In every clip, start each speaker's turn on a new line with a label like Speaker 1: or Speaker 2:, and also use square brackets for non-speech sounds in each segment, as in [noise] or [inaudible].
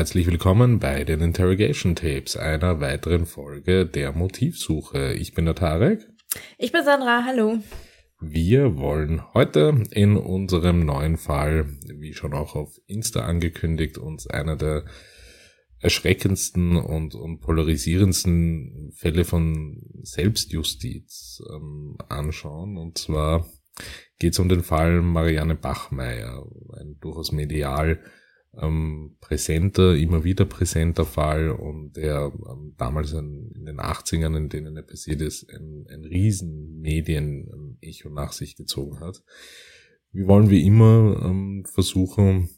Speaker 1: herzlich willkommen bei den Interrogation Tapes, einer weiteren Folge der Motivsuche. Ich bin der Tarek.
Speaker 2: Ich bin Sandra, hallo.
Speaker 1: Wir wollen heute in unserem neuen Fall, wie schon auch auf Insta angekündigt, uns einer der erschreckendsten und, und polarisierendsten Fälle von Selbstjustiz ähm, anschauen. Und zwar geht es um den Fall Marianne Bachmeier, ein durchaus medial ähm, präsenter, immer wieder präsenter Fall und der ähm, damals in, in, den 80ern, in denen er passiert ist, ein, ein riesen Medien-Echo nach sich gezogen hat. Wir wollen wie immer ähm, versuchen,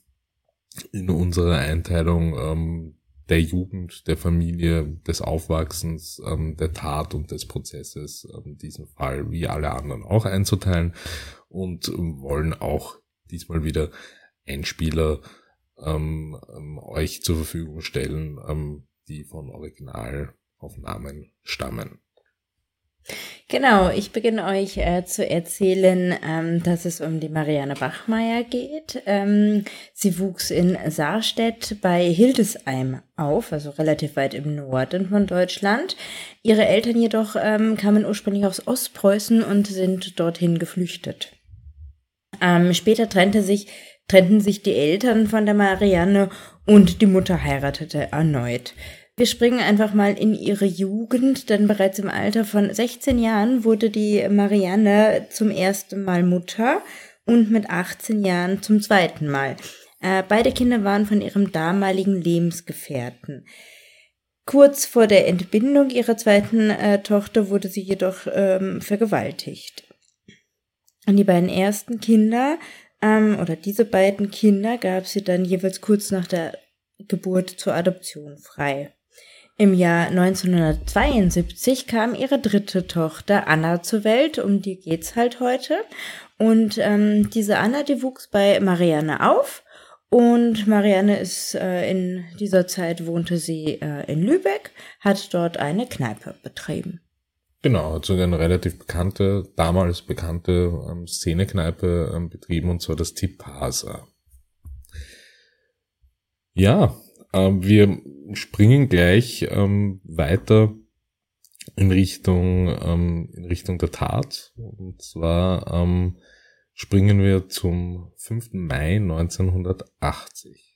Speaker 1: in unserer Einteilung ähm, der Jugend, der Familie, des Aufwachsens, ähm, der Tat und des Prozesses ähm, diesen Fall wie alle anderen auch einzuteilen und ähm, wollen auch diesmal wieder Einspieler ähm, ähm, euch zur Verfügung stellen, ähm, die von Originalaufnahmen stammen.
Speaker 2: Genau, ich beginne euch äh, zu erzählen, ähm, dass es um die Marianne Bachmeier geht. Ähm, sie wuchs in Saarstedt bei Hildesheim auf, also relativ weit im Norden von Deutschland. Ihre Eltern jedoch ähm, kamen ursprünglich aus Ostpreußen und sind dorthin geflüchtet. Ähm, später trennte sich trennten sich die Eltern von der Marianne und die Mutter heiratete erneut. Wir springen einfach mal in ihre Jugend, denn bereits im Alter von 16 Jahren wurde die Marianne zum ersten Mal Mutter und mit 18 Jahren zum zweiten Mal. Äh, beide Kinder waren von ihrem damaligen Lebensgefährten. Kurz vor der Entbindung ihrer zweiten äh, Tochter wurde sie jedoch ähm, vergewaltigt. Und die beiden ersten Kinder ähm, oder diese beiden Kinder gab sie dann jeweils kurz nach der Geburt zur Adoption frei. Im Jahr 1972 kam ihre dritte Tochter Anna zur Welt, um die geht's halt heute. Und ähm, diese Anna, die wuchs bei Marianne auf. Und Marianne ist äh, in dieser Zeit wohnte sie äh, in Lübeck, hat dort eine Kneipe betrieben.
Speaker 1: Genau, hat sogar eine relativ bekannte, damals bekannte ähm, Szenekneipe ähm, betrieben und zwar das Tipasa. Ja, ähm, wir springen gleich ähm, weiter in Richtung ähm, in Richtung der Tat und zwar ähm, springen wir zum 5. Mai 1980.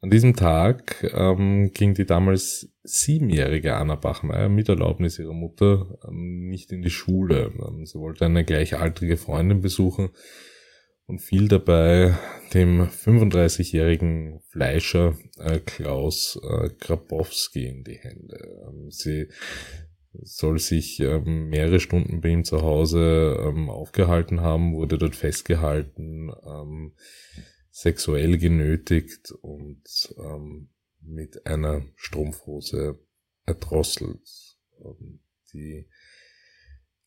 Speaker 1: An diesem Tag ähm, ging die damals siebenjährige Anna Bachmeier mit Erlaubnis ihrer Mutter ähm, nicht in die Schule. Ähm, sie wollte eine gleichaltrige Freundin besuchen und fiel dabei dem 35-jährigen Fleischer äh, Klaus äh, Grabowski in die Hände. Ähm, sie soll sich ähm, mehrere Stunden bei ihm zu Hause ähm, aufgehalten haben, wurde dort festgehalten. Sexuell genötigt und ähm, mit einer Strumpfhose erdrosselt. Ähm, die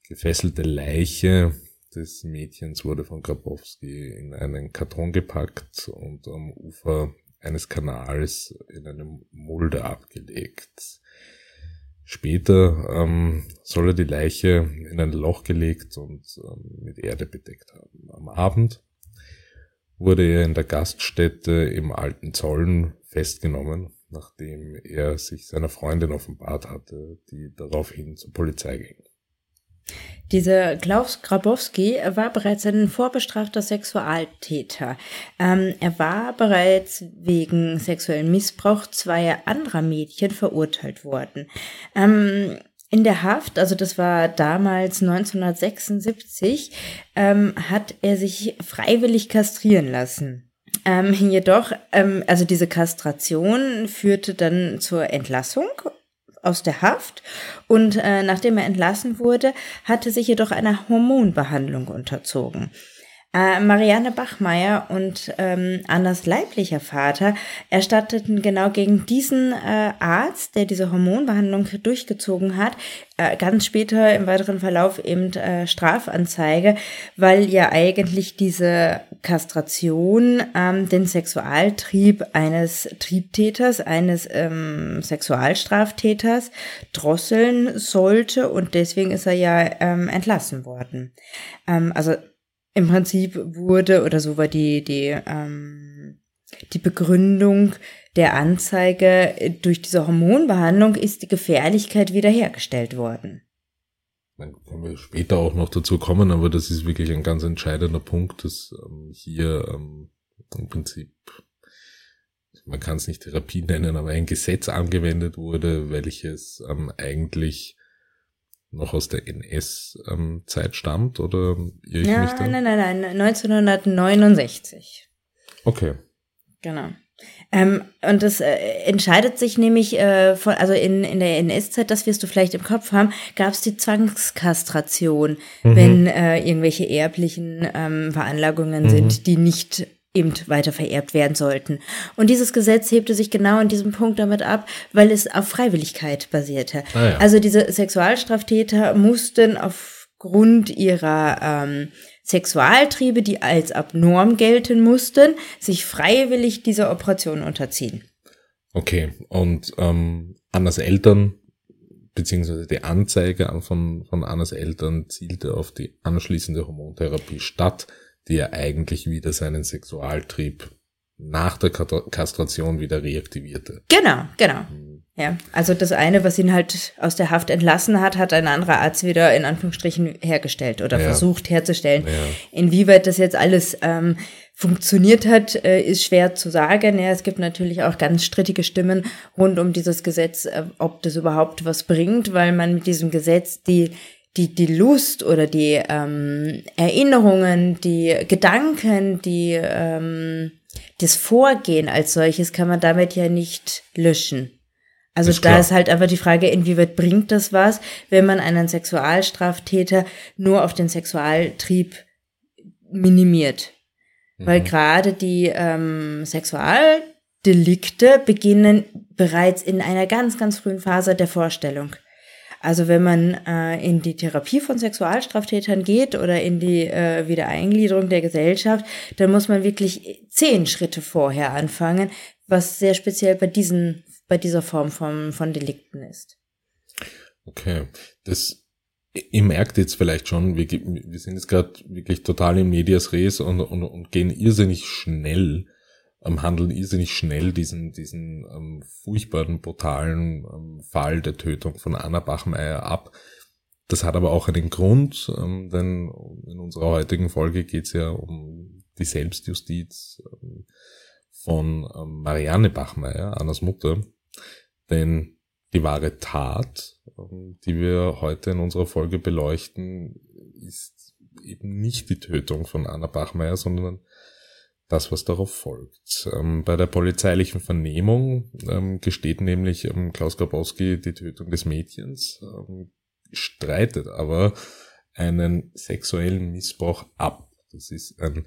Speaker 1: gefesselte Leiche des Mädchens wurde von Grabowski in einen Karton gepackt und am Ufer eines Kanals in eine Mulde abgelegt. Später ähm, soll er die Leiche in ein Loch gelegt und ähm, mit Erde bedeckt haben. Am Abend wurde er in der Gaststätte im Alten Zollen festgenommen, nachdem er sich seiner Freundin offenbart hatte, die daraufhin zur Polizei ging.
Speaker 2: Dieser Klaus Grabowski war bereits ein vorbestrafter Sexualtäter. Ähm, er war bereits wegen sexuellen Missbrauch zweier anderer Mädchen verurteilt worden. Ähm, in der Haft, also das war damals 1976, ähm, hat er sich freiwillig kastrieren lassen. Ähm, jedoch, ähm, also diese Kastration führte dann zur Entlassung aus der Haft und äh, nachdem er entlassen wurde, hatte sich jedoch einer Hormonbehandlung unterzogen. Äh, Marianne Bachmeier und ähm, Annas leiblicher Vater erstatteten genau gegen diesen äh, Arzt, der diese Hormonbehandlung durchgezogen hat, äh, ganz später im weiteren Verlauf eben äh, Strafanzeige, weil ja eigentlich diese Kastration ähm, den Sexualtrieb eines Triebtäters, eines ähm, Sexualstraftäters drosseln sollte und deswegen ist er ja ähm, entlassen worden. Ähm, also im Prinzip wurde, oder so war die, die, ähm, Die Begründung der Anzeige äh, durch diese Hormonbehandlung ist die Gefährlichkeit wiederhergestellt worden.
Speaker 1: Dann können wir später auch noch dazu kommen, aber das ist wirklich ein ganz entscheidender Punkt, dass ähm, hier ähm, im Prinzip, man kann es nicht Therapie nennen, aber ein Gesetz angewendet wurde, welches ähm, eigentlich noch aus der NS-Zeit ähm, stammt, oder
Speaker 2: irre ich ja, mich da? Nein, nein, nein, 1969.
Speaker 1: Okay.
Speaker 2: Genau. Ähm, und das äh, entscheidet sich nämlich äh, von, also in, in der NS-Zeit, das wirst du vielleicht im Kopf haben, gab es die Zwangskastration, mhm. wenn äh, irgendwelche erblichen ähm, Veranlagungen mhm. sind, die nicht eben weiter vererbt werden sollten. Und dieses Gesetz hebte sich genau in diesem Punkt damit ab, weil es auf Freiwilligkeit basierte. Ah, ja. Also diese Sexualstraftäter mussten aufgrund ihrer ähm, Sexualtriebe, die als abnorm gelten mussten, sich freiwillig dieser Operation unterziehen.
Speaker 1: Okay, und ähm, Annas Eltern, beziehungsweise die Anzeige von, von Annas Eltern zielte auf die anschließende Hormontherapie statt, die ja eigentlich wieder seinen Sexualtrieb nach der Kastration wieder reaktivierte.
Speaker 2: Genau, genau. Mhm. Ja, also das eine, was ihn halt aus der Haft entlassen hat, hat ein anderer Arzt wieder in Anführungsstrichen hergestellt oder ja. versucht herzustellen. Ja. Inwieweit das jetzt alles ähm, funktioniert hat, äh, ist schwer zu sagen. Ja, es gibt natürlich auch ganz strittige Stimmen rund um dieses Gesetz, äh, ob das überhaupt was bringt, weil man mit diesem Gesetz die die, die Lust oder die ähm, Erinnerungen, die Gedanken, die ähm, das Vorgehen als solches kann man damit ja nicht löschen. Also ist da klar. ist halt einfach die Frage, inwieweit bringt das was, wenn man einen Sexualstraftäter nur auf den Sexualtrieb minimiert. Mhm. Weil gerade die ähm, Sexualdelikte beginnen bereits in einer ganz, ganz frühen Phase der Vorstellung. Also wenn man äh, in die Therapie von Sexualstraftätern geht oder in die äh, Wiedereingliederung der Gesellschaft, dann muss man wirklich zehn Schritte vorher anfangen, was sehr speziell bei diesen bei dieser Form von, von Delikten ist.
Speaker 1: Okay, das ihr merkt jetzt vielleicht schon, wir, wir sind jetzt gerade wirklich total in Medias Res und, und, und gehen irrsinnig schnell, ähm, handeln irrsinnig schnell diesen, diesen ähm, furchtbaren, brutalen ähm, Fall der Tötung von Anna Bachmeier ab. Das hat aber auch einen Grund, ähm, denn in unserer heutigen Folge geht es ja um die Selbstjustiz ähm, von ähm, Marianne Bachmeier, Annas Mutter. Denn die wahre Tat, ähm, die wir heute in unserer Folge beleuchten, ist eben nicht die Tötung von Anna Bachmeier, sondern das, was darauf folgt. Ähm, bei der polizeilichen Vernehmung ähm, gesteht nämlich Klaus Grabowski die Tötung des Mädchens, streitet aber einen sexuellen Missbrauch ab. Das ist ein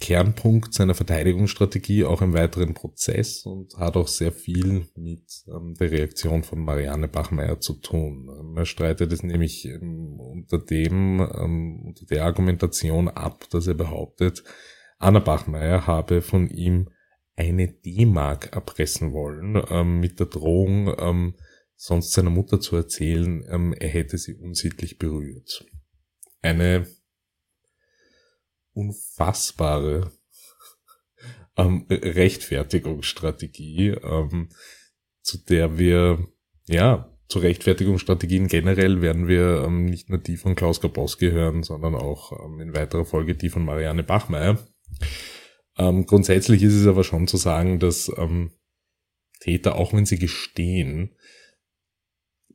Speaker 1: Kernpunkt seiner Verteidigungsstrategie auch im weiteren Prozess und hat auch sehr viel mit ähm, der Reaktion von Marianne Bachmeier zu tun. Ähm, er streitet es nämlich ähm, unter dem, ähm, unter der Argumentation ab, dass er behauptet, Anna Bachmeier habe von ihm eine D-Mark erpressen wollen, ähm, mit der Drohung, ähm, sonst seiner Mutter zu erzählen, er hätte sie unsittlich berührt. Eine unfassbare [laughs] ähm, Rechtfertigungsstrategie, ähm, zu der wir, ja, zu Rechtfertigungsstrategien generell werden wir ähm, nicht nur die von Klaus Grabowski hören, sondern auch ähm, in weiterer Folge die von Marianne Bachmeier. Ähm, grundsätzlich ist es aber schon zu sagen, dass ähm, Täter, auch wenn sie gestehen,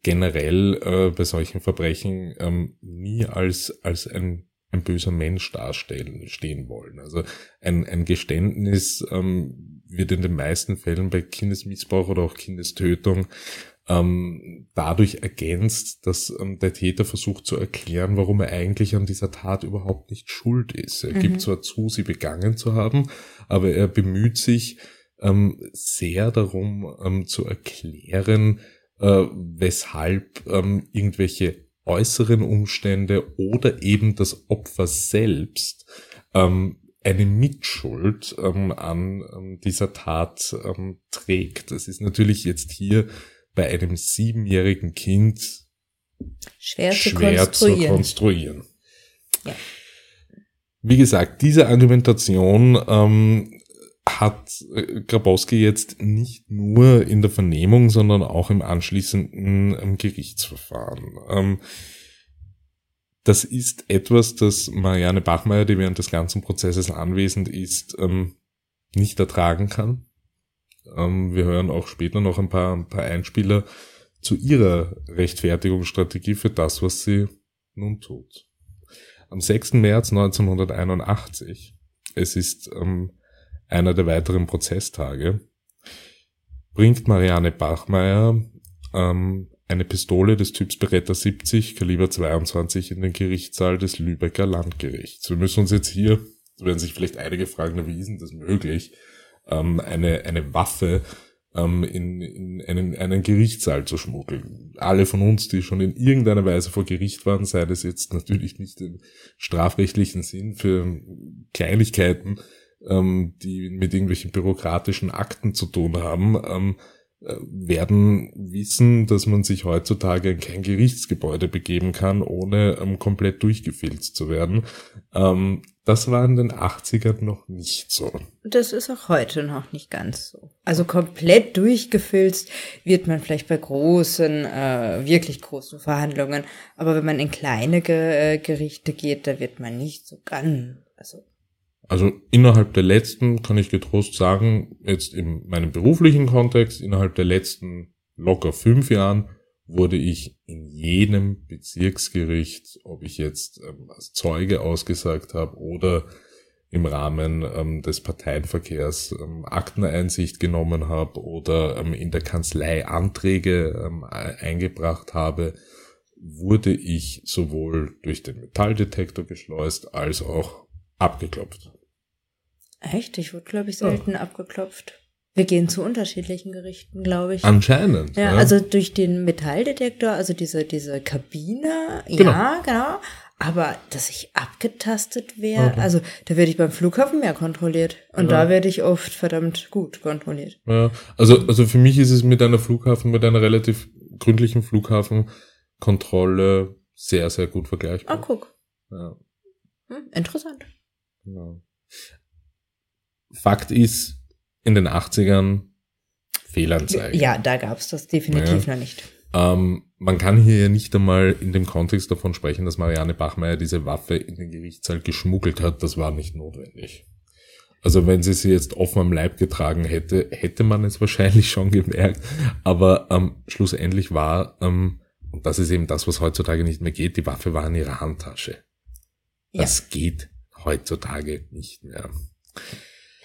Speaker 1: generell äh, bei solchen Verbrechen ähm, nie als, als ein ein böser Mensch darstellen, stehen wollen. Also ein, ein Geständnis ähm, wird in den meisten Fällen bei Kindesmissbrauch oder auch Kindestötung ähm, dadurch ergänzt, dass ähm, der Täter versucht zu erklären, warum er eigentlich an dieser Tat überhaupt nicht schuld ist. Er mhm. gibt zwar zu, sie begangen zu haben, aber er bemüht sich ähm, sehr darum ähm, zu erklären, äh, weshalb ähm, irgendwelche äußeren Umstände oder eben das Opfer selbst ähm, eine Mitschuld ähm, an ähm, dieser Tat ähm, trägt. Das ist natürlich jetzt hier bei einem siebenjährigen Kind
Speaker 2: schwer, zu, schwer konstruieren. zu konstruieren.
Speaker 1: Ja. Wie gesagt, diese Argumentation ähm, hat äh, Grabowski jetzt nicht nur in der Vernehmung, sondern auch im anschließenden ähm, Gerichtsverfahren. Ähm, das ist etwas, das Marianne Bachmeier, die während des ganzen Prozesses anwesend ist, ähm, nicht ertragen kann. Ähm, wir hören auch später noch ein paar, ein paar Einspieler zu ihrer Rechtfertigungsstrategie für das, was sie nun tut. Am 6. März 1981, es ist ähm, einer der weiteren Prozesstage, bringt Marianne Bachmeier ähm, eine Pistole des Typs Beretta 70, Kaliber 22 in den Gerichtssaal des Lübecker Landgerichts. Wir müssen uns jetzt hier, werden sich vielleicht einige fragen, wie ist denn das möglich, ähm, eine, eine Waffe ähm, in, in einen, einen Gerichtssaal zu schmuggeln. Alle von uns, die schon in irgendeiner Weise vor Gericht waren, sei das jetzt natürlich nicht im strafrechtlichen Sinn für Kleinigkeiten, ähm, die mit irgendwelchen bürokratischen Akten zu tun haben, ähm, äh, werden wissen, dass man sich heutzutage in kein Gerichtsgebäude begeben kann, ohne ähm, komplett durchgefilzt zu werden. Ähm, das war in den 80ern noch nicht so.
Speaker 2: Das ist auch heute noch nicht ganz so. Also komplett durchgefilzt wird man vielleicht bei großen, äh, wirklich großen Verhandlungen. Aber wenn man in kleine Ge äh, Gerichte geht, da wird man nicht so ganz, also
Speaker 1: also innerhalb der letzten, kann ich getrost sagen, jetzt in meinem beruflichen Kontext, innerhalb der letzten locker fünf Jahren wurde ich in jedem Bezirksgericht, ob ich jetzt ähm, als Zeuge ausgesagt habe oder im Rahmen ähm, des Parteienverkehrs ähm, Akteneinsicht genommen habe oder ähm, in der Kanzlei Anträge ähm, eingebracht habe, wurde ich sowohl durch den Metalldetektor geschleust als auch abgeklopft.
Speaker 2: Echt? Ich wurde, glaube ich, selten ja. abgeklopft. Wir gehen zu unterschiedlichen Gerichten, glaube ich.
Speaker 1: Anscheinend.
Speaker 2: Ja, ja, also durch den Metalldetektor, also diese, diese Kabine, genau. ja, genau. Aber dass ich abgetastet wäre, okay. also da werde ich beim Flughafen mehr kontrolliert. Und ja. da werde ich oft verdammt gut kontrolliert.
Speaker 1: Ja, also, also für mich ist es mit einer Flughafen, mit einer relativ gründlichen Flughafenkontrolle sehr, sehr gut vergleichbar.
Speaker 2: Ah, guck. Ja. Hm, interessant. Ja.
Speaker 1: Fakt ist, in den 80ern Fehlanzeige.
Speaker 2: Ja, da gab es das definitiv ja. noch nicht.
Speaker 1: Ähm, man kann hier ja nicht einmal in dem Kontext davon sprechen, dass Marianne Bachmeier diese Waffe in den Gerichtssaal geschmuggelt hat. Das war nicht notwendig. Also wenn sie sie jetzt offen am Leib getragen hätte, hätte man es [laughs] wahrscheinlich schon gemerkt. Aber ähm, schlussendlich war, ähm, und das ist eben das, was heutzutage nicht mehr geht, die Waffe war in ihrer Handtasche. Das ja. geht heutzutage nicht mehr.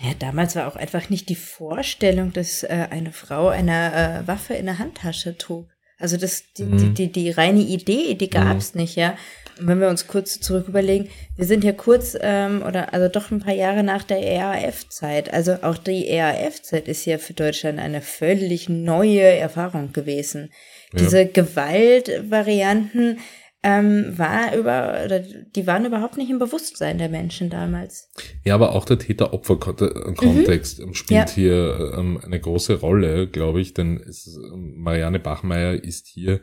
Speaker 2: Ja, damals war auch einfach nicht die Vorstellung, dass äh, eine Frau eine äh, Waffe in der Handtasche trug. Also das, die, mhm. die, die, die, reine Idee, die gab's mhm. nicht, ja. Und wenn wir uns kurz zurück überlegen, wir sind ja kurz ähm, oder also doch ein paar Jahre nach der ERF-Zeit. Also auch die ERF-Zeit ist ja für Deutschland eine völlig neue Erfahrung gewesen. Ja. Diese Gewaltvarianten, ähm, war über, oder die waren überhaupt nicht im Bewusstsein der Menschen damals.
Speaker 1: Ja, aber auch der Täter-Opfer-Kontext mhm. spielt ja. hier ähm, eine große Rolle, glaube ich, denn es, Marianne Bachmeier ist hier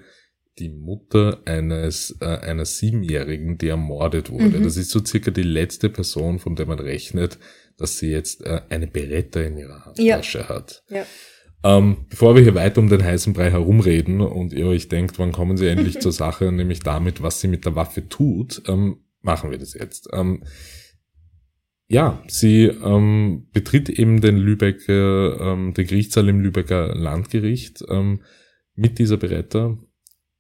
Speaker 1: die Mutter eines äh, einer Siebenjährigen, die ermordet wurde. Mhm. Das ist so circa die letzte Person, von der man rechnet, dass sie jetzt äh, eine Beretta in ihrer Handtasche ja. hat. Ja. Ähm, bevor wir hier weiter um den heißen Brei herumreden und ihr euch denkt, wann kommen sie endlich zur Sache, [laughs] nämlich damit, was sie mit der Waffe tut, ähm, machen wir das jetzt. Ähm, ja, sie ähm, betritt eben den Lübecker, ähm, den Gerichtssaal im Lübecker Landgericht ähm, mit dieser Beretta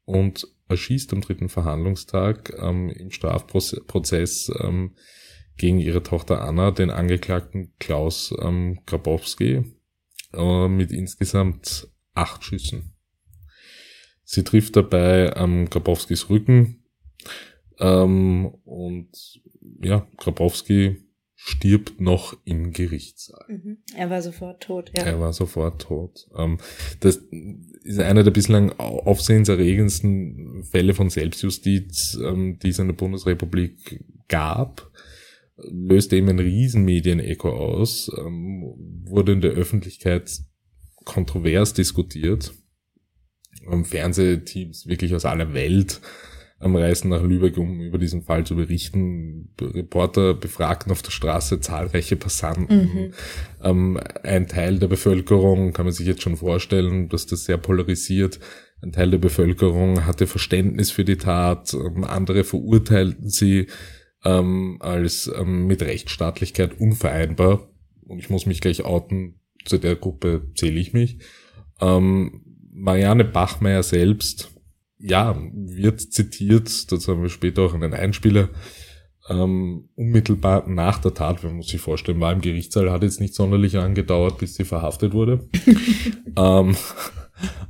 Speaker 1: und erschießt am dritten Verhandlungstag im Strafprozess gegen ihre Tochter Anna den Angeklagten Klaus ähm, Grabowski, äh, mit insgesamt acht Schüssen. Sie trifft dabei am Grabowskis Rücken ähm, und ja, Grabowski stirbt noch im Gerichtssaal.
Speaker 2: Mhm. Er war sofort tot, ja.
Speaker 1: Er war sofort tot. Ähm, das ist einer der bislang aufsehenserregendsten Fälle von Selbstjustiz, ähm, die es in der Bundesrepublik gab löste eben ein Riesenmedienecho aus, ähm, wurde in der Öffentlichkeit kontrovers diskutiert. Ähm, Fernsehteams wirklich aus aller Welt ähm, reisen nach Lübeck, um über diesen Fall zu berichten. Reporter befragten auf der Straße zahlreiche Passanten. Mhm. Ähm, ein Teil der Bevölkerung, kann man sich jetzt schon vorstellen, dass das sehr polarisiert. Ein Teil der Bevölkerung hatte Verständnis für die Tat, ähm, andere verurteilten sie ähm, als ähm, mit Rechtsstaatlichkeit unvereinbar. Und ich muss mich gleich outen, zu der Gruppe zähle ich mich. Ähm, Marianne Bachmeier selbst, ja, wird zitiert, dazu haben wir später auch einen Einspieler, ähm, unmittelbar nach der Tat, man muss sich vorstellen, war im Gerichtssaal, hat jetzt nicht sonderlich angedauert, bis sie verhaftet wurde. [laughs] ähm,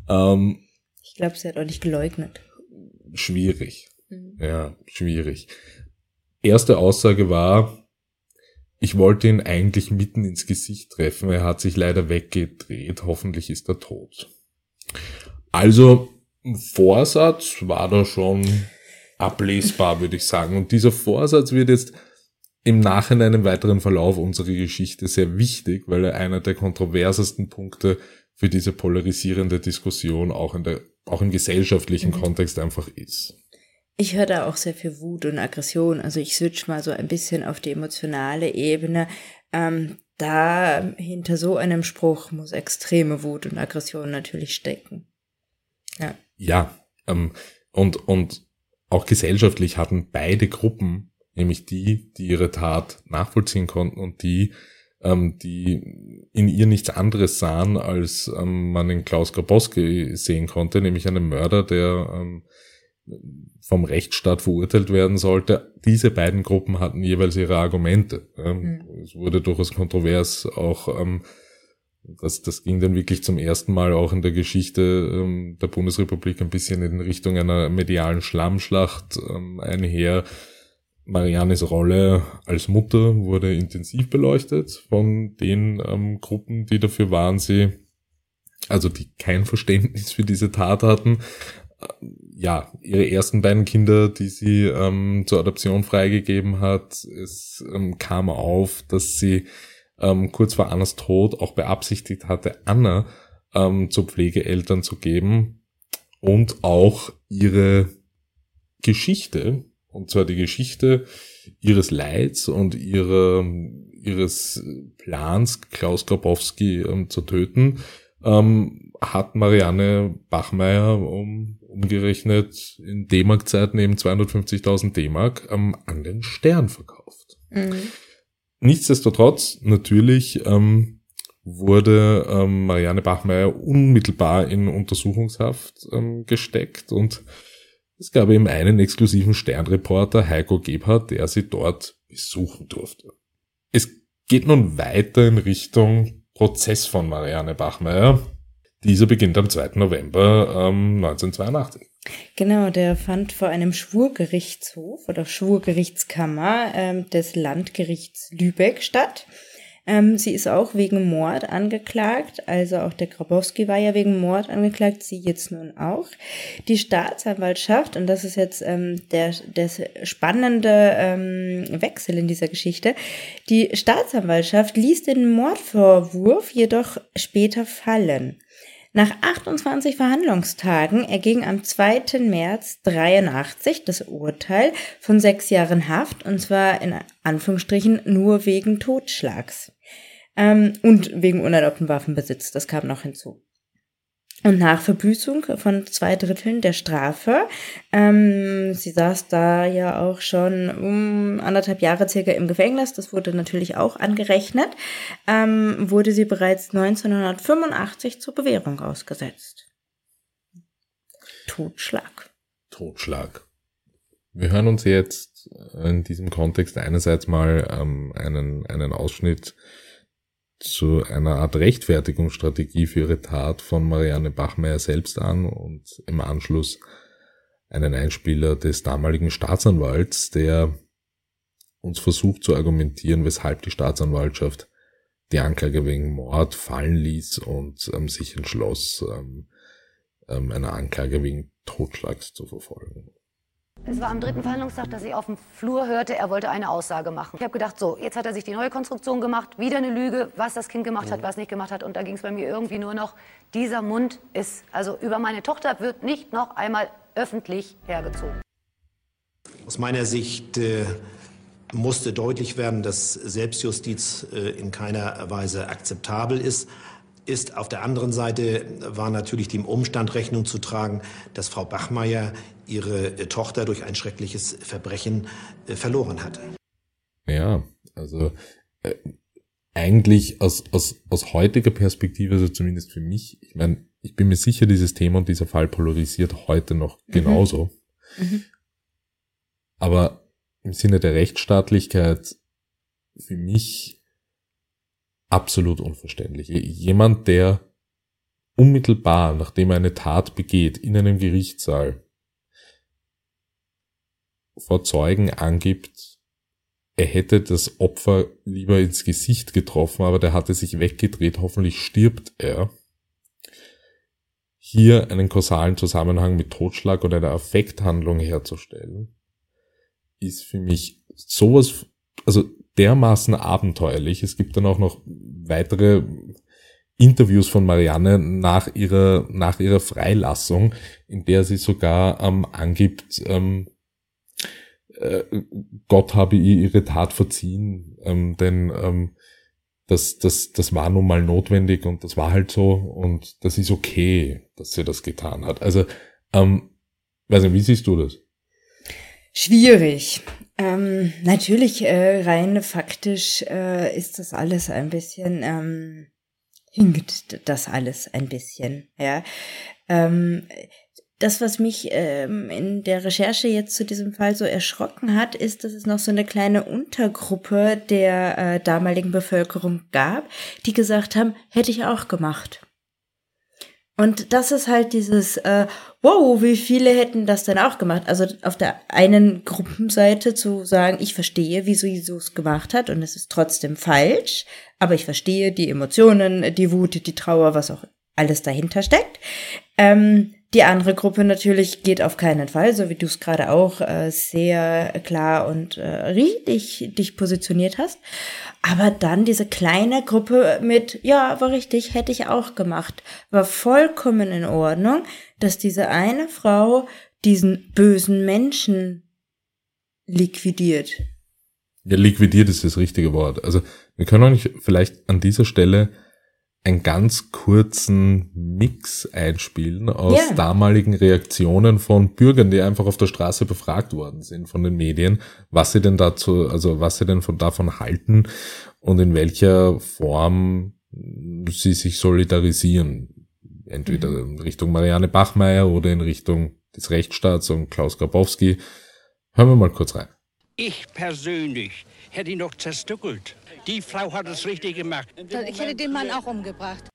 Speaker 2: ähm, ich glaube, sie hat auch nicht geleugnet.
Speaker 1: Schwierig. Mhm. Ja, schwierig. Erste Aussage war, ich wollte ihn eigentlich mitten ins Gesicht treffen, er hat sich leider weggedreht, hoffentlich ist er tot. Also, Vorsatz war da schon ablesbar, würde ich sagen. Und dieser Vorsatz wird jetzt im Nachhinein im weiteren Verlauf unserer Geschichte sehr wichtig, weil er einer der kontroversesten Punkte für diese polarisierende Diskussion auch in der, auch im gesellschaftlichen mhm. Kontext einfach ist.
Speaker 2: Ich höre da auch sehr viel Wut und Aggression. Also ich switch mal so ein bisschen auf die emotionale Ebene. Ähm, da hinter so einem Spruch muss extreme Wut und Aggression natürlich stecken.
Speaker 1: Ja. Ja, ähm, und, und auch gesellschaftlich hatten beide Gruppen, nämlich die, die ihre Tat nachvollziehen konnten und die, ähm, die in ihr nichts anderes sahen, als ähm, man in Klaus Grabowski sehen konnte, nämlich einen Mörder, der ähm, vom Rechtsstaat verurteilt werden sollte. Diese beiden Gruppen hatten jeweils ihre Argumente. Mhm. Es wurde durchaus kontrovers auch, ähm, das, das ging dann wirklich zum ersten Mal auch in der Geschichte ähm, der Bundesrepublik ein bisschen in Richtung einer medialen Schlammschlacht ähm, einher. Mariannes Rolle als Mutter wurde intensiv beleuchtet von den ähm, Gruppen, die dafür waren, sie, also die kein Verständnis für diese Tat hatten, ja, ihre ersten beiden Kinder, die sie ähm, zur Adoption freigegeben hat. Es ähm, kam auf, dass sie ähm, kurz vor Annas Tod auch beabsichtigt hatte, Anna ähm, zu Pflegeeltern zu geben und auch ihre Geschichte, und zwar die Geschichte ihres Leids und ihrer, ihres Plans, Klaus Grabowski ähm, zu töten, ähm, hat Marianne Bachmeier um umgerechnet in D-Mark-Zeiten eben 250.000 D-Mark an den Stern verkauft. Mhm. Nichtsdestotrotz, natürlich ähm, wurde ähm, Marianne Bachmeier unmittelbar in Untersuchungshaft ähm, gesteckt und es gab eben einen exklusiven Sternreporter, Heiko Gebhardt, der sie dort besuchen durfte. Es geht nun weiter in Richtung Prozess von Marianne Bachmeier. Dieser beginnt am 2. November ähm, 1982.
Speaker 2: Genau, der fand vor einem Schwurgerichtshof oder Schwurgerichtskammer ähm, des Landgerichts Lübeck statt. Ähm, sie ist auch wegen Mord angeklagt, also auch der Grabowski war ja wegen Mord angeklagt, sie jetzt nun auch. Die Staatsanwaltschaft, und das ist jetzt ähm, der, der spannende ähm, Wechsel in dieser Geschichte, die Staatsanwaltschaft ließ den Mordvorwurf jedoch später fallen. Nach 28 Verhandlungstagen erging am 2. März 83 das Urteil von sechs Jahren Haft, und zwar in Anführungsstrichen nur wegen Totschlags. Ähm, und wegen unerlaubten Waffenbesitz, das kam noch hinzu. Und nach Verbüßung von zwei Dritteln der Strafe, ähm, sie saß da ja auch schon um anderthalb Jahre circa im Gefängnis, das wurde natürlich auch angerechnet, ähm, wurde sie bereits 1985 zur Bewährung ausgesetzt. Totschlag.
Speaker 1: Totschlag. Wir hören uns jetzt in diesem Kontext einerseits mal ähm, einen, einen Ausschnitt zu einer Art Rechtfertigungsstrategie für ihre Tat von Marianne Bachmeier selbst an und im Anschluss einen Einspieler des damaligen Staatsanwalts, der uns versucht zu argumentieren, weshalb die Staatsanwaltschaft die Anklage wegen Mord fallen ließ und ähm, sich entschloss, ähm, ähm, eine Anklage wegen Totschlags zu verfolgen.
Speaker 3: Es war am dritten Verhandlungstag, dass ich auf dem Flur hörte, er wollte eine Aussage machen. Ich habe gedacht, so, jetzt hat er sich die neue Konstruktion gemacht, wieder eine Lüge, was das Kind gemacht hat, was nicht gemacht hat. Und da ging es bei mir irgendwie nur noch, dieser Mund ist, also über meine Tochter wird nicht noch einmal öffentlich hergezogen.
Speaker 4: Aus meiner Sicht äh, musste deutlich werden, dass Selbstjustiz äh, in keiner Weise akzeptabel ist. Ist auf der anderen Seite war natürlich dem Umstand Rechnung zu tragen, dass Frau Bachmeier ihre äh, Tochter durch ein schreckliches Verbrechen äh, verloren hatte.
Speaker 1: Ja, also äh, eigentlich aus, aus, aus heutiger Perspektive, also zumindest für mich, ich meine, ich bin mir sicher, dieses Thema und dieser Fall polarisiert heute noch mhm. genauso. Mhm. Aber im Sinne der Rechtsstaatlichkeit für mich absolut unverständlich. Jemand, der unmittelbar, nachdem er eine Tat begeht, in einem Gerichtssaal vor Zeugen angibt, er hätte das Opfer lieber ins Gesicht getroffen, aber der hatte sich weggedreht, hoffentlich stirbt er. Hier einen kausalen Zusammenhang mit Totschlag oder einer Affekthandlung herzustellen, ist für mich sowas, also dermaßen abenteuerlich. Es gibt dann auch noch weitere Interviews von Marianne nach ihrer, nach ihrer Freilassung, in der sie sogar ähm, angibt, ähm, äh, Gott habe ihr ihre Tat verziehen, ähm, denn ähm, das, das, das war nun mal notwendig und das war halt so und das ist okay, dass sie das getan hat. Also, ähm, weiß nicht, wie siehst du das?
Speaker 2: Schwierig. Ähm, natürlich, äh, rein faktisch äh, ist das alles ein bisschen, ähm, hinkt das alles ein bisschen, ja. Ähm, das, was mich ähm, in der Recherche jetzt zu diesem Fall so erschrocken hat, ist, dass es noch so eine kleine Untergruppe der äh, damaligen Bevölkerung gab, die gesagt haben, hätte ich auch gemacht. Und das ist halt dieses, äh, wow, wie viele hätten das denn auch gemacht? Also auf der einen Gruppenseite zu sagen, ich verstehe, wieso Jesus gemacht hat und es ist trotzdem falsch, aber ich verstehe die Emotionen, die Wut, die Trauer, was auch alles dahinter steckt. Ähm, die andere Gruppe natürlich geht auf keinen Fall, so wie du es gerade auch äh, sehr klar und äh, richtig dich positioniert hast. Aber dann diese kleine Gruppe mit, ja, war richtig, hätte ich auch gemacht, war vollkommen in Ordnung, dass diese eine Frau diesen bösen Menschen liquidiert.
Speaker 1: Ja, liquidiert ist das richtige Wort. Also wir können auch nicht vielleicht an dieser Stelle einen ganz kurzen Mix einspielen aus yeah. damaligen Reaktionen von Bürgern, die einfach auf der Straße befragt worden sind von den Medien, was sie denn dazu, also was sie denn von davon halten und in welcher Form sie sich solidarisieren. Entweder mhm. in Richtung Marianne Bachmeier oder in Richtung des Rechtsstaats und Klaus Grabowski. Hören wir mal kurz rein.
Speaker 5: Ich persönlich hätte ihn doch zerstückelt. Die Frau hat es richtig gemacht.
Speaker 6: Ich hätte den Mann auch umgebracht.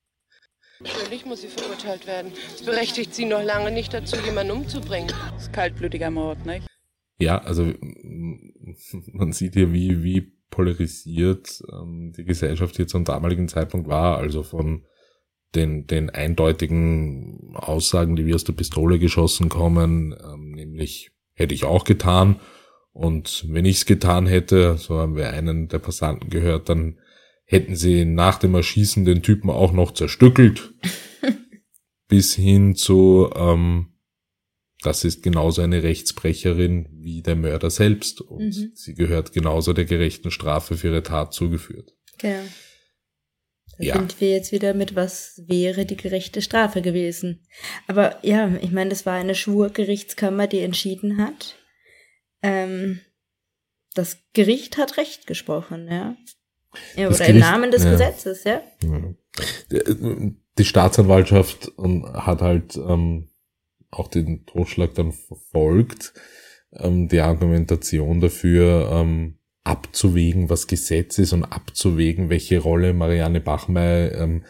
Speaker 7: Natürlich muss sie verurteilt werden. Es berechtigt sie noch lange nicht dazu, jemanden umzubringen.
Speaker 8: Das ist kaltblütiger Mord, ne?
Speaker 1: Ja, also man sieht hier, wie, wie polarisiert ähm, die Gesellschaft hier zum damaligen Zeitpunkt war. Also von den, den eindeutigen Aussagen, die wie aus der Pistole geschossen kommen, ähm, nämlich hätte ich auch getan, und wenn ich's getan hätte, so haben wir einen der Passanten gehört, dann hätten sie nach dem Erschießen den Typen auch noch zerstückelt. [laughs] bis hin zu, ähm, das ist genauso eine Rechtsbrecherin wie der Mörder selbst. Und mhm. sie gehört genauso der gerechten Strafe für ihre Tat zugeführt.
Speaker 2: Genau. Da ja. sind wir jetzt wieder mit, was wäre die gerechte Strafe gewesen. Aber ja, ich meine, das war eine Schwurgerichtskammer, die entschieden hat. Ähm, das Gericht hat Recht gesprochen, ja. ja oder Gericht, im Namen des ja. Gesetzes, ja.
Speaker 1: Die Staatsanwaltschaft ähm, hat halt ähm, auch den Totschlag dann verfolgt, ähm, die Argumentation dafür ähm, abzuwägen, was Gesetz ist und abzuwägen, welche Rolle Marianne Bachmeier ähm,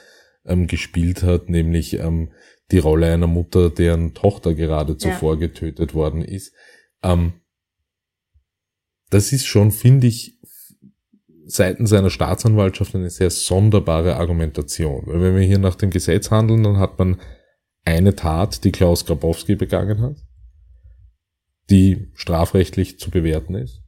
Speaker 1: ähm, gespielt hat, nämlich ähm, die Rolle einer Mutter, deren Tochter gerade zuvor ja. getötet worden ist. Ähm, das ist schon, finde ich, seitens einer Staatsanwaltschaft eine sehr sonderbare Argumentation. Weil wenn wir hier nach dem Gesetz handeln, dann hat man eine Tat, die Klaus Grabowski begangen hat, die strafrechtlich zu bewerten ist,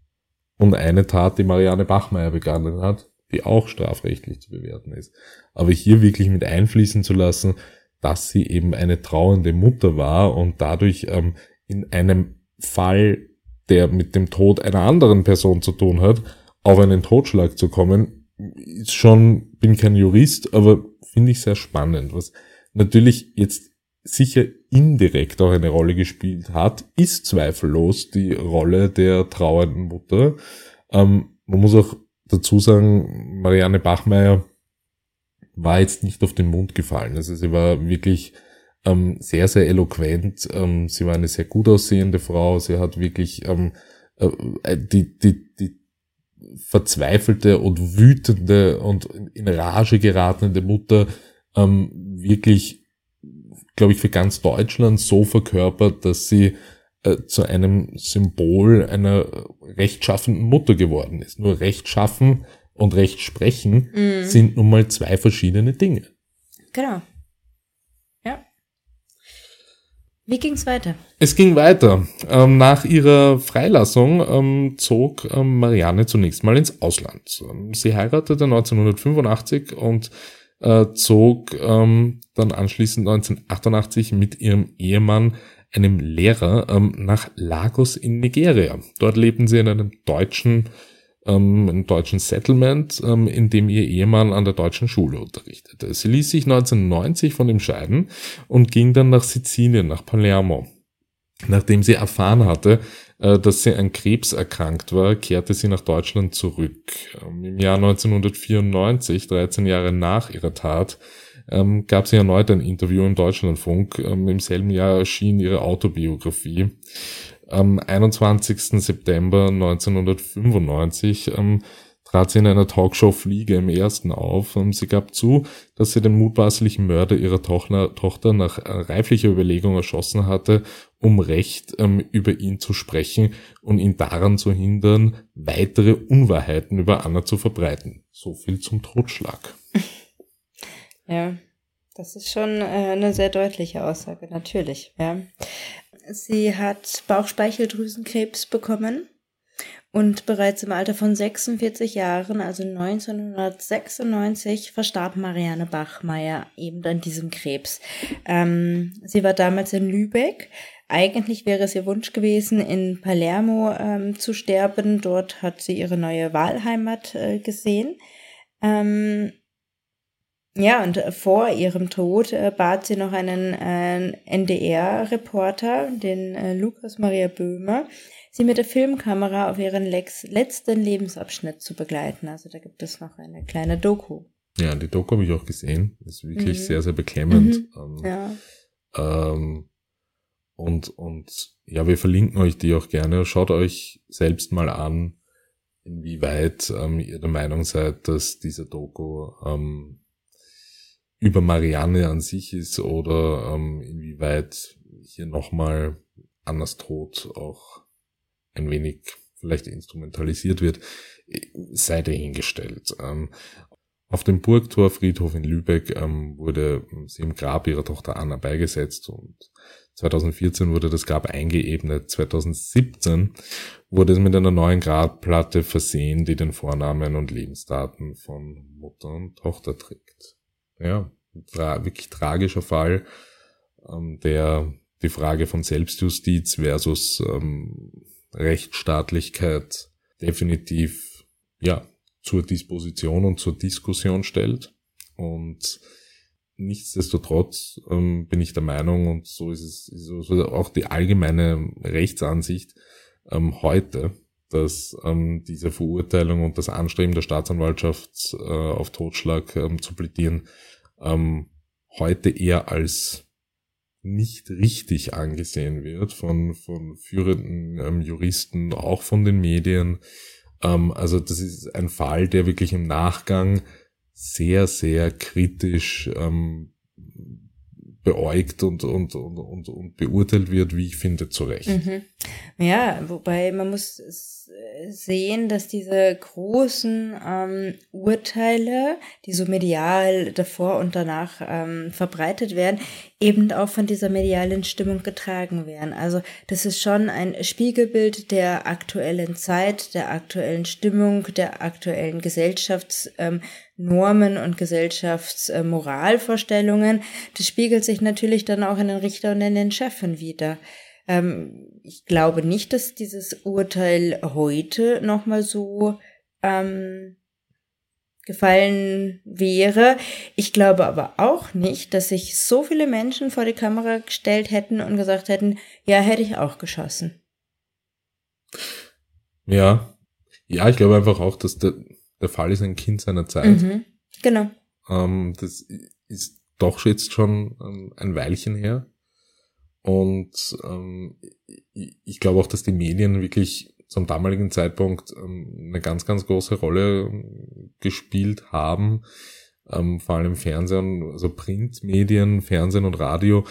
Speaker 1: und eine Tat, die Marianne Bachmeier begangen hat, die auch strafrechtlich zu bewerten ist. Aber hier wirklich mit einfließen zu lassen, dass sie eben eine trauernde Mutter war und dadurch ähm, in einem Fall der mit dem Tod einer anderen Person zu tun hat, auf einen Totschlag zu kommen, ist schon, bin kein Jurist, aber finde ich sehr spannend. Was natürlich jetzt sicher indirekt auch eine Rolle gespielt hat, ist zweifellos die Rolle der trauernden Mutter. Ähm, man muss auch dazu sagen, Marianne Bachmeier war jetzt nicht auf den Mund gefallen. Also sie war wirklich ähm, sehr, sehr eloquent. Ähm, sie war eine sehr gut aussehende Frau. Sie hat wirklich ähm, äh, die, die, die verzweifelte und wütende und in Rage geratene Mutter ähm, wirklich, glaube ich, für ganz Deutschland so verkörpert, dass sie äh, zu einem Symbol einer rechtschaffenden Mutter geworden ist. Nur rechtschaffen und rechtsprechen mhm. sind nun mal zwei verschiedene Dinge.
Speaker 2: Genau. Wie ging's weiter?
Speaker 1: Es ging weiter. Ähm, nach ihrer Freilassung ähm, zog ähm, Marianne zunächst mal ins Ausland. Ähm, sie heiratete 1985 und äh, zog ähm, dann anschließend 1988 mit ihrem Ehemann, einem Lehrer, ähm, nach Lagos in Nigeria. Dort lebten sie in einem deutschen ähm, einem deutschen Settlement, ähm, in dem ihr Ehemann an der deutschen Schule unterrichtete. Sie ließ sich 1990 von ihm scheiden und ging dann nach Sizilien, nach Palermo. Nachdem sie erfahren hatte, äh, dass sie an Krebs erkrankt war, kehrte sie nach Deutschland zurück. Ähm, Im Jahr 1994, 13 Jahre nach ihrer Tat, ähm, gab sie erneut ein Interview im Deutschlandfunk. Ähm, Im selben Jahr erschien ihre Autobiografie. Am 21. September 1995 ähm, trat sie in einer Talkshow Fliege im ersten auf. Ähm, sie gab zu, dass sie den mutmaßlichen Mörder ihrer Tochter, nach äh, reiflicher Überlegung erschossen hatte, um Recht ähm, über ihn zu sprechen und ihn daran zu hindern, weitere Unwahrheiten über Anna zu verbreiten. So viel zum Totschlag.
Speaker 2: Ja, das ist schon äh, eine sehr deutliche Aussage, natürlich. Ja. Sie hat Bauchspeicheldrüsenkrebs bekommen und bereits im Alter von 46 Jahren, also 1996, verstarb Marianne Bachmeier eben an diesem Krebs. Ähm, sie war damals in Lübeck. Eigentlich wäre es ihr Wunsch gewesen, in Palermo ähm, zu sterben. Dort hat sie ihre neue Wahlheimat äh, gesehen. Ähm, ja, und äh, vor ihrem Tod äh, bat sie noch einen äh, NDR-Reporter, den äh, Lukas Maria Böhmer, sie mit der Filmkamera auf ihren Lex letzten Lebensabschnitt zu begleiten. Also da gibt es noch eine kleine Doku.
Speaker 1: Ja, die Doku habe ich auch gesehen. Ist wirklich mhm. sehr, sehr beklemmend. Mhm. Ähm,
Speaker 2: ja.
Speaker 1: Ähm, und, und ja, wir verlinken euch die auch gerne. Schaut euch selbst mal an, inwieweit ähm, ihr der Meinung seid, dass diese Doku ähm, über Marianne an sich ist oder ähm, inwieweit hier nochmal Annas Tod auch ein wenig vielleicht instrumentalisiert wird, sei dahingestellt. Ähm, auf dem Burgtorfriedhof in Lübeck ähm, wurde sie im Grab ihrer Tochter Anna beigesetzt und 2014 wurde das Grab eingeebnet. 2017 wurde es mit einer neuen Grabplatte versehen, die den Vornamen und Lebensdaten von Mutter und Tochter trägt ja, tra wirklich tragischer Fall, ähm, der die Frage von Selbstjustiz versus ähm, Rechtsstaatlichkeit definitiv ja zur Disposition und zur Diskussion stellt. Und nichtsdestotrotz ähm, bin ich der Meinung, und so ist es so, auch die allgemeine Rechtsansicht ähm, heute, dass ähm, diese Verurteilung und das Anstreben der Staatsanwaltschaft äh, auf Totschlag ähm, zu plädieren ähm, heute eher als nicht richtig angesehen wird von, von führenden ähm, Juristen, auch von den Medien. Ähm, also das ist ein Fall, der wirklich im Nachgang sehr, sehr kritisch ähm, beäugt und, und, und, und, und beurteilt wird, wie ich finde, zu Recht.
Speaker 2: Mhm. Ja, wobei man muss sehen, dass diese großen ähm, Urteile, die so medial davor und danach ähm, verbreitet werden, eben auch von dieser medialen Stimmung getragen werden. Also das ist schon ein Spiegelbild der aktuellen Zeit, der aktuellen Stimmung, der aktuellen Gesellschaftsnormen ähm, und Gesellschaftsmoralvorstellungen. Das spiegelt sich natürlich dann auch in den Richter und in den Chefen wieder. Ähm, ich glaube nicht, dass dieses Urteil heute nochmal so ähm, gefallen wäre. Ich glaube aber auch nicht, dass sich so viele Menschen vor die Kamera gestellt hätten und gesagt hätten, ja, hätte ich auch geschossen.
Speaker 1: Ja, ja, ich glaube einfach auch, dass der, der Fall ist ein Kind seiner Zeit.
Speaker 2: Mhm. Genau.
Speaker 1: Ähm, das ist doch jetzt schon ähm, ein Weilchen her. Und ähm, ich glaube auch, dass die Medien wirklich zum damaligen Zeitpunkt ähm, eine ganz, ganz große Rolle ähm, gespielt haben. Ähm, vor allem Fernsehen, also Printmedien, Fernsehen und Radio,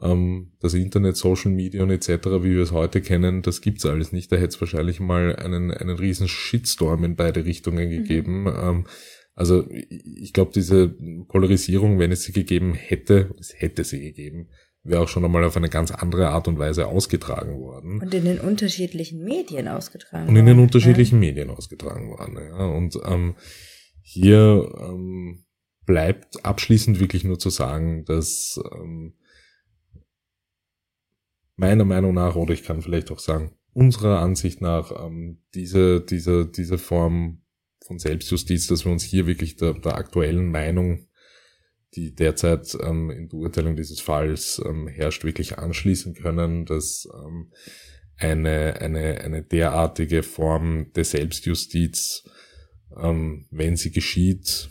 Speaker 1: ähm, das Internet, Social Media und etc., wie wir es heute kennen, das gibt's alles nicht. Da hätte es wahrscheinlich mal einen, einen riesen Shitstorm in beide Richtungen mhm. gegeben. Mhm. Ähm, also ich glaube, diese Polarisierung, wenn es sie gegeben hätte, es hätte sie gegeben, wäre auch schon einmal auf eine ganz andere Art und Weise ausgetragen worden.
Speaker 2: Und in den unterschiedlichen Medien ausgetragen
Speaker 1: Und in den unterschiedlichen ja. Medien ausgetragen worden. Ja. Und ähm, hier ähm, bleibt abschließend wirklich nur zu sagen, dass ähm, meiner Meinung nach, oder ich kann vielleicht auch sagen, unserer Ansicht nach, ähm, diese, diese, diese Form von Selbstjustiz, dass wir uns hier wirklich der, der aktuellen Meinung, die derzeit ähm, in Beurteilung dieses Falls ähm, herrscht, wirklich anschließen können, dass ähm, eine, eine, eine derartige Form der Selbstjustiz, ähm, wenn sie geschieht,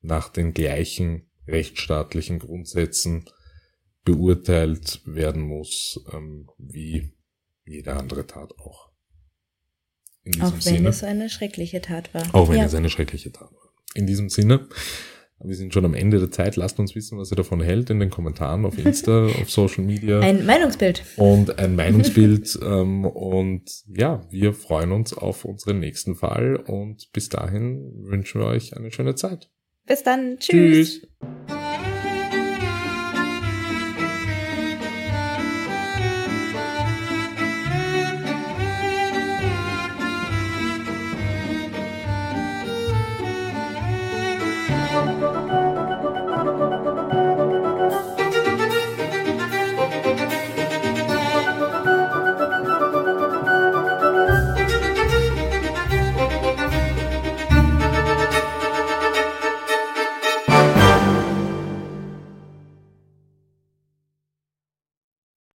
Speaker 1: nach den gleichen rechtsstaatlichen Grundsätzen beurteilt werden muss, ähm, wie jede andere Tat auch.
Speaker 2: auch wenn Sinne, es eine schreckliche Tat war.
Speaker 1: Auch wenn ja. es eine schreckliche Tat war. In diesem Sinne, wir sind schon am Ende der Zeit. Lasst uns wissen, was ihr davon hält in den Kommentaren auf Insta, [laughs] auf Social Media.
Speaker 2: Ein Meinungsbild.
Speaker 1: Und ein Meinungsbild. ähm, und ja, wir freuen uns auf unseren nächsten Fall. Und bis dahin wünschen wir euch eine schöne Zeit.
Speaker 2: Bis dann. Tschüss. Tschüss.